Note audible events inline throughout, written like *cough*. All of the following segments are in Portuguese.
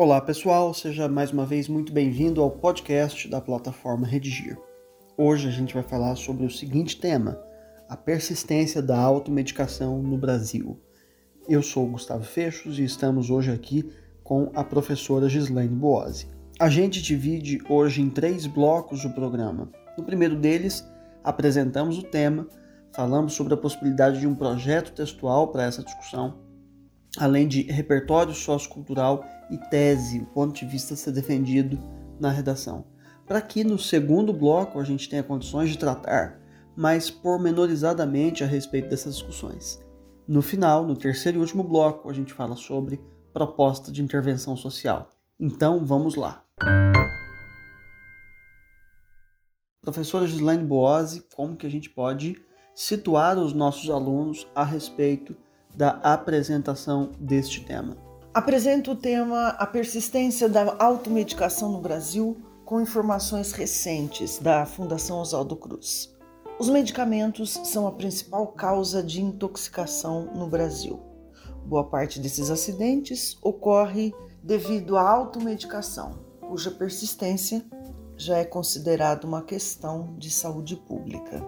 Olá pessoal, seja mais uma vez muito bem-vindo ao podcast da plataforma Redigir. Hoje a gente vai falar sobre o seguinte tema: a persistência da automedicação no Brasil. Eu sou Gustavo Fechos e estamos hoje aqui com a professora Gislaine Boazzi. A gente divide hoje em três blocos o programa. No primeiro deles, apresentamos o tema, falamos sobre a possibilidade de um projeto textual para essa discussão, além de repertório sociocultural e tese, o ponto de vista a ser defendido na redação. Para que no segundo bloco a gente tenha condições de tratar mais pormenorizadamente a respeito dessas discussões. No final, no terceiro e último bloco, a gente fala sobre proposta de intervenção social. Então, vamos lá. Professora Gislaine Boazzi, como que a gente pode situar os nossos alunos a respeito da apresentação deste tema? Apresento o tema A persistência da automedicação no Brasil com informações recentes da Fundação Oswaldo Cruz. Os medicamentos são a principal causa de intoxicação no Brasil. Boa parte desses acidentes ocorre devido à automedicação, cuja persistência já é considerada uma questão de saúde pública.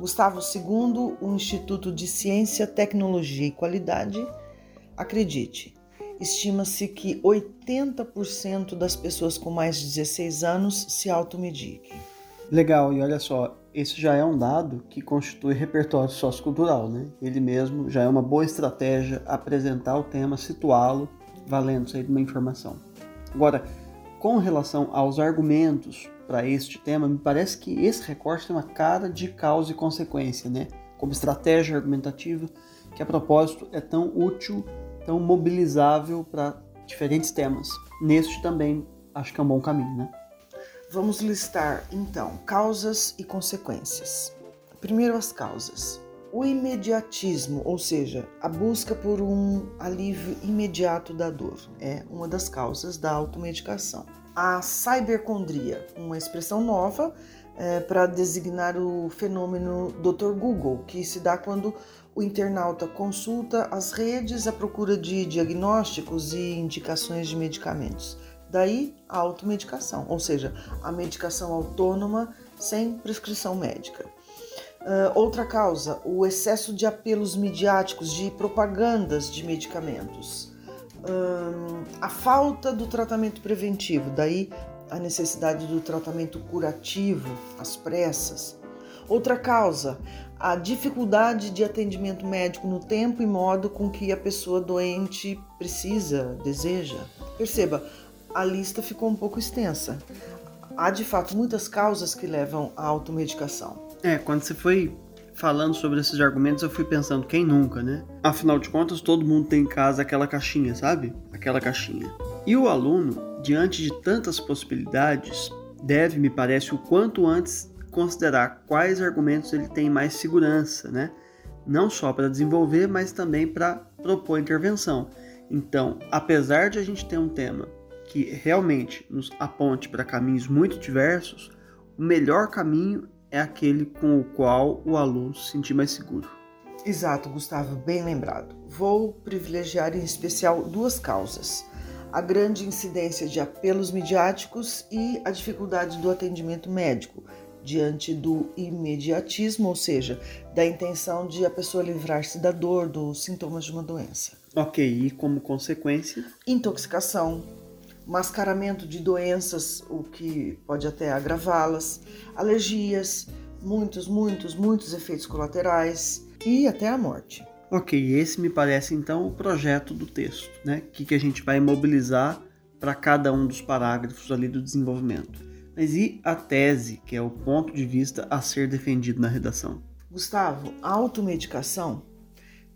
Gustavo II, o Instituto de Ciência, Tecnologia e Qualidade, acredite, estima-se que 80% das pessoas com mais de 16 anos se automediquem. Legal, e olha só, esse já é um dado que constitui repertório sociocultural, né? Ele mesmo já é uma boa estratégia apresentar o tema, situá-lo, valendo-se de uma informação. Agora, com relação aos argumentos para este tema, me parece que esse recorte tem uma cara de causa e consequência, né? Como estratégia argumentativa, que a propósito é tão útil tão mobilizável para diferentes temas. Neste também acho que é um bom caminho, né? Vamos listar então causas e consequências. Primeiro as causas. O imediatismo, ou seja, a busca por um alívio imediato da dor, é uma das causas da automedicação. A cybercondria, uma expressão nova é, para designar o fenômeno Dr. Google, que se dá quando o internauta consulta as redes à procura de diagnósticos e indicações de medicamentos. Daí a automedicação, ou seja, a medicação autônoma sem prescrição médica. Uh, outra causa, o excesso de apelos midiáticos, de propagandas de medicamentos. A falta do tratamento preventivo, daí a necessidade do tratamento curativo às pressas. Outra causa, a dificuldade de atendimento médico no tempo e modo com que a pessoa doente precisa, deseja. Perceba, a lista ficou um pouco extensa. Há de fato muitas causas que levam à automedicação. É, quando você foi falando sobre esses argumentos, eu fui pensando, quem nunca, né? Afinal de contas, todo mundo tem em casa aquela caixinha, sabe? Aquela caixinha. E o aluno, diante de tantas possibilidades, deve, me parece, o quanto antes considerar quais argumentos ele tem mais segurança, né? Não só para desenvolver, mas também para propor intervenção. Então, apesar de a gente ter um tema que realmente nos aponte para caminhos muito diversos, o melhor caminho é aquele com o qual o aluno se sentir mais seguro. Exato, Gustavo, bem lembrado. Vou privilegiar em especial duas causas: a grande incidência de apelos midiáticos e a dificuldade do atendimento médico, diante do imediatismo, ou seja, da intenção de a pessoa livrar-se da dor, dos sintomas de uma doença. Ok, e como consequência? Intoxicação, mascaramento de doenças, o que pode até agravá-las, alergias, muitos, muitos, muitos efeitos colaterais e até a morte. Ok, esse me parece então o projeto do texto, né? Que, que a gente vai mobilizar para cada um dos parágrafos ali do desenvolvimento. Mas e a tese, que é o ponto de vista a ser defendido na redação? Gustavo, a automedicação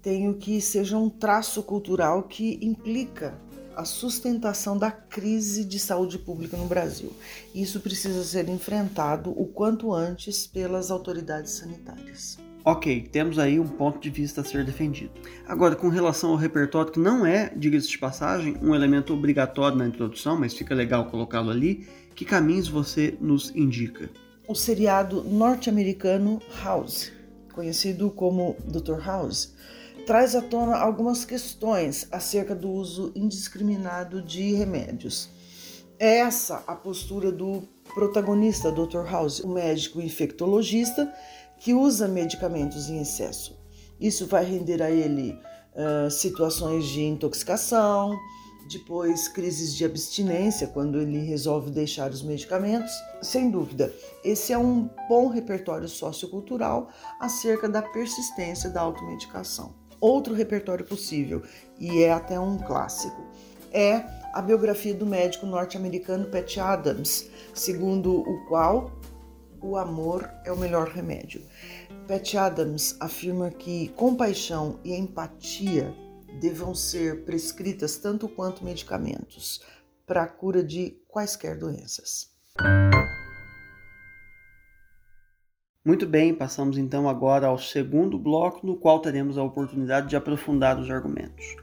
tem o que seja um traço cultural que implica a sustentação da crise de saúde pública no Brasil. Isso precisa ser enfrentado o quanto antes pelas autoridades sanitárias. Ok, temos aí um ponto de vista a ser defendido. Agora, com relação ao repertório, que não é, diga-se de passagem, um elemento obrigatório na introdução, mas fica legal colocá-lo ali, que caminhos você nos indica? O seriado norte-americano House, conhecido como Dr. House, traz à tona algumas questões acerca do uso indiscriminado de remédios. É essa a postura do protagonista, Dr. House, o médico infectologista que usa medicamentos em excesso. Isso vai render a ele uh, situações de intoxicação, depois crises de abstinência, quando ele resolve deixar os medicamentos. Sem dúvida, esse é um bom repertório sociocultural acerca da persistência da automedicação. Outro repertório possível, e é até um clássico, é a biografia do médico norte-americano Pat Adams, segundo o qual o amor é o melhor remédio. Pat Adams afirma que compaixão e empatia devam ser prescritas tanto quanto medicamentos para a cura de quaisquer doenças. Muito bem, passamos então agora ao segundo bloco, no qual teremos a oportunidade de aprofundar os argumentos.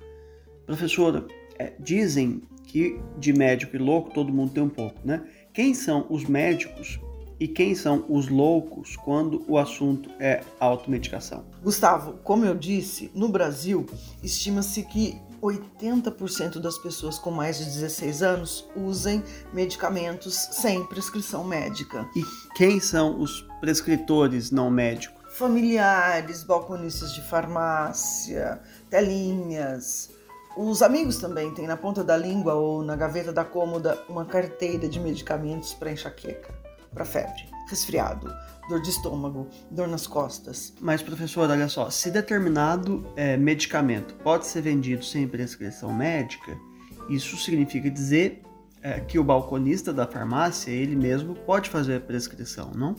Professora, é, dizem que de médico e louco todo mundo tem um pouco, né? Quem são os médicos e quem são os loucos quando o assunto é automedicação? Gustavo, como eu disse, no Brasil estima-se que 80% das pessoas com mais de 16 anos usem medicamentos sem prescrição médica. E quem são os prescritores não médicos? Familiares, balconistas de farmácia, telinhas. Os amigos também têm na ponta da língua ou na gaveta da cômoda uma carteira de medicamentos para enxaqueca para febre, resfriado, dor de estômago, dor nas costas. Mas, professor, olha só, se determinado é, medicamento pode ser vendido sem prescrição médica, isso significa dizer é, que o balconista da farmácia, ele mesmo, pode fazer a prescrição, não?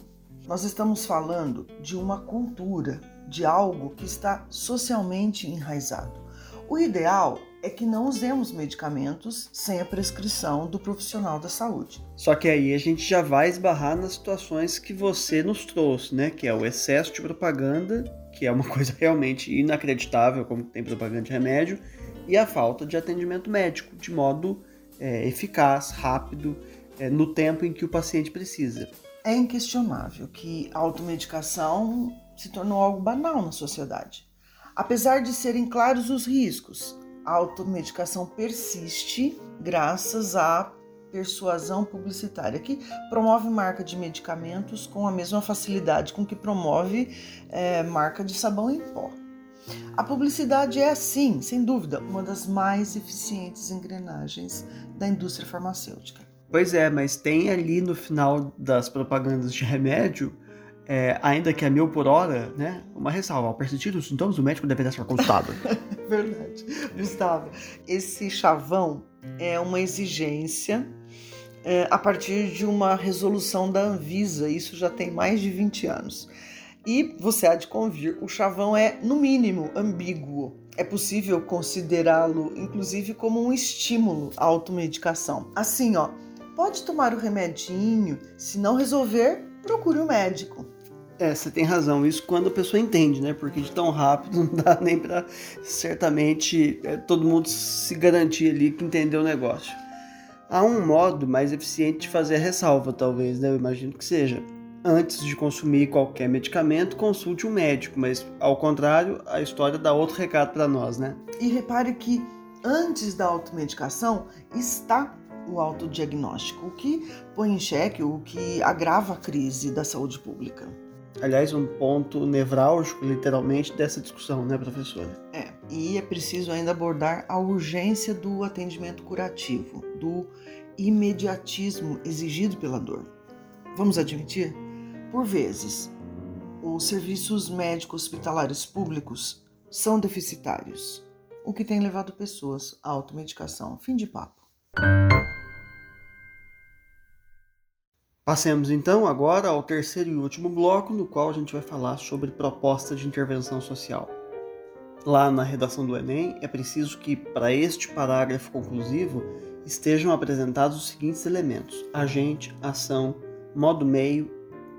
Nós estamos falando de uma cultura, de algo que está socialmente enraizado. O ideal é que não usemos medicamentos sem a prescrição do profissional da saúde. Só que aí a gente já vai esbarrar nas situações que você nos trouxe, né? Que é o excesso de propaganda, que é uma *laughs* coisa realmente inacreditável, como tem propaganda de remédio, e a falta de atendimento médico, de modo é, eficaz, rápido, é, no tempo em que o paciente precisa. É inquestionável que a automedicação se tornou algo banal na sociedade. Apesar de serem claros os riscos, a automedicação persiste graças à persuasão publicitária, que promove marca de medicamentos com a mesma facilidade com que promove é, marca de sabão em pó. A publicidade é, sim, sem dúvida, uma das mais eficientes engrenagens da indústria farmacêutica. Pois é, mas tem ali no final das propagandas de remédio é, ainda que a mil por hora, né? Uma ressalva, ao persistir os sintomas, o médico deveria ser consultado. *laughs* Verdade. Gustavo, esse chavão é uma exigência é, a partir de uma resolução da Anvisa, isso já tem mais de 20 anos. E você há de convir, o chavão é, no mínimo, ambíguo. É possível considerá-lo, inclusive, como um estímulo à automedicação. Assim, ó, pode tomar o remedinho, se não resolver, procure o um médico. É, você tem razão. Isso quando a pessoa entende, né? Porque de tão rápido *laughs* não dá nem para certamente é, todo mundo se garantir ali que entendeu o negócio. Há um modo mais eficiente de fazer a ressalva, talvez, né? Eu imagino que seja. Antes de consumir qualquer medicamento, consulte um médico, mas ao contrário, a história dá outro recado para nós, né? E repare que antes da automedicação está o autodiagnóstico, o que põe em xeque, o que agrava a crise da saúde pública aliás, um ponto nevrálgico, literalmente, dessa discussão, né, professora? É, e é preciso ainda abordar a urgência do atendimento curativo, do imediatismo exigido pela dor. Vamos admitir? Por vezes, os serviços médicos hospitalares públicos são deficitários, o que tem levado pessoas à automedicação. Fim de papo. Passemos então agora ao terceiro e último bloco, no qual a gente vai falar sobre propostas de intervenção social. Lá na redação do Enem, é preciso que, para este parágrafo conclusivo, estejam apresentados os seguintes elementos: agente, ação, modo meio,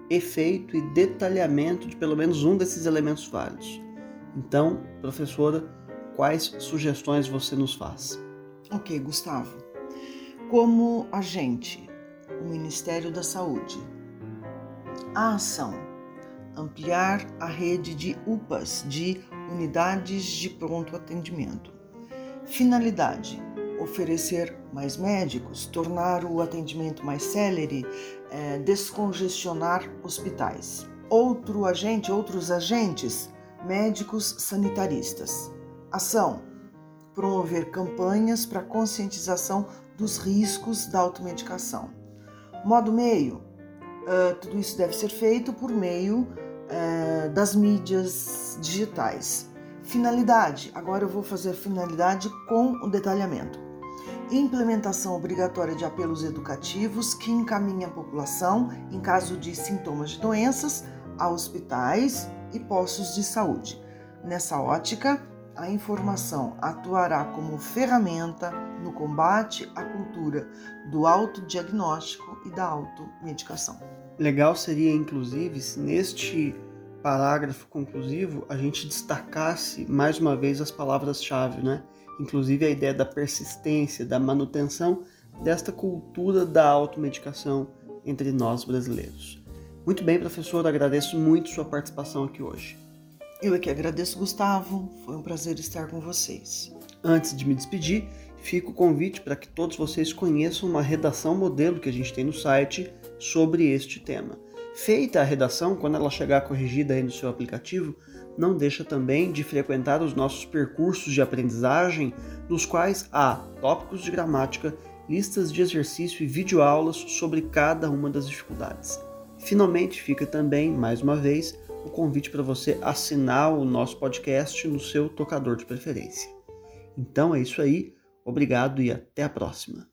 efeito e detalhamento de pelo menos um desses elementos válidos. Então, professora, quais sugestões você nos faz? Ok, Gustavo. Como agente, o Ministério da Saúde. A ação: ampliar a rede de UPAs, de unidades de pronto atendimento. Finalidade: oferecer mais médicos, tornar o atendimento mais célere, é, descongestionar hospitais. Outro agente, outros agentes, médicos sanitaristas. Ação: promover campanhas para conscientização dos riscos da automedicação. Modo meio: uh, tudo isso deve ser feito por meio uh, das mídias digitais. Finalidade: agora eu vou fazer finalidade com o detalhamento. Implementação obrigatória de apelos educativos que encaminhem a população, em caso de sintomas de doenças, a hospitais e postos de saúde. Nessa ótica, a informação atuará como ferramenta no combate à cultura do autodiagnóstico e da automedicação. Legal seria, inclusive, se neste parágrafo conclusivo a gente destacasse mais uma vez as palavras-chave, né? Inclusive a ideia da persistência, da manutenção desta cultura da automedicação entre nós brasileiros. Muito bem, professor, agradeço muito sua participação aqui hoje. Eu é que agradeço, Gustavo. Foi um prazer estar com vocês. Antes de me despedir, fica o convite para que todos vocês conheçam uma redação modelo que a gente tem no site sobre este tema. Feita a redação, quando ela chegar corrigida aí no seu aplicativo, não deixa também de frequentar os nossos percursos de aprendizagem, nos quais há tópicos de gramática, listas de exercício e videoaulas sobre cada uma das dificuldades. Finalmente, fica também, mais uma vez, o convite para você assinar o nosso podcast no seu tocador de preferência. Então é isso aí, obrigado e até a próxima.